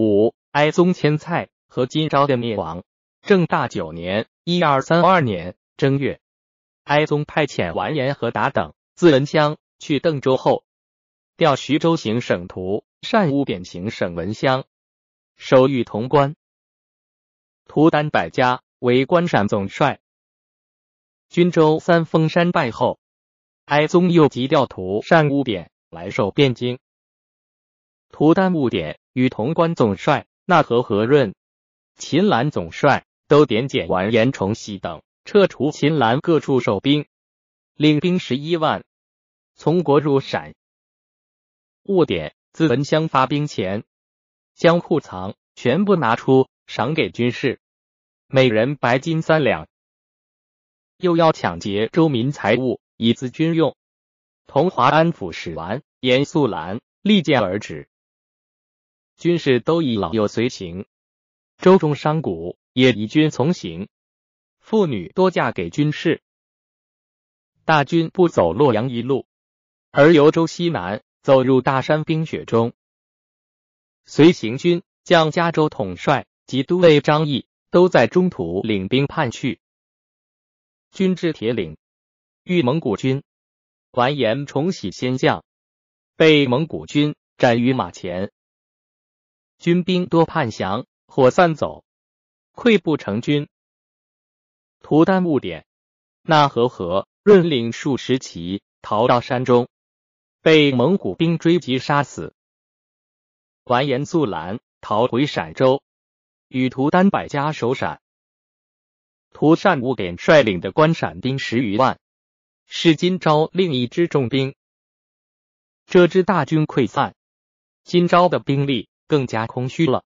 五哀宗迁蔡和金朝的灭亡。正大九年（一二三二年）正月，哀宗派遣完颜和达等自文乡去邓州后，调徐州行省图、善乌扁行省文乡，收御潼关。图丹百家为关陕总帅。军州三峰山败后，哀宗又急调图善乌扁来守汴京。图丹务典与潼关总帅纳和和润、秦兰总帅都点检完颜崇禧等，撤除秦兰各处守兵，领兵十一万，从国入陕。务典自文襄发兵前，将库藏全部拿出，赏给军士，每人白金三两。又要抢劫州民财物，以资军用。同华安抚使完严肃兰力谏而止。军士都以老幼随行，州中商贾也以军从行，妇女多嫁给军士。大军不走洛阳一路，而由州西南走入大山冰雪中。随行军将加州统帅及都尉张毅都在中途领兵叛去。军至铁岭，遇蒙古军，完颜崇禧先将，被蒙古军斩于马前。军兵多叛降或散走，溃不成军。图丹误点，纳和和润领数十骑逃到山中，被蒙古兵追击杀死。完颜素兰逃回陕州，与图丹百家守陕。图善误点率领的关陕兵十余万，是金朝另一支重兵。这支大军溃散，金朝的兵力。更加空虚了。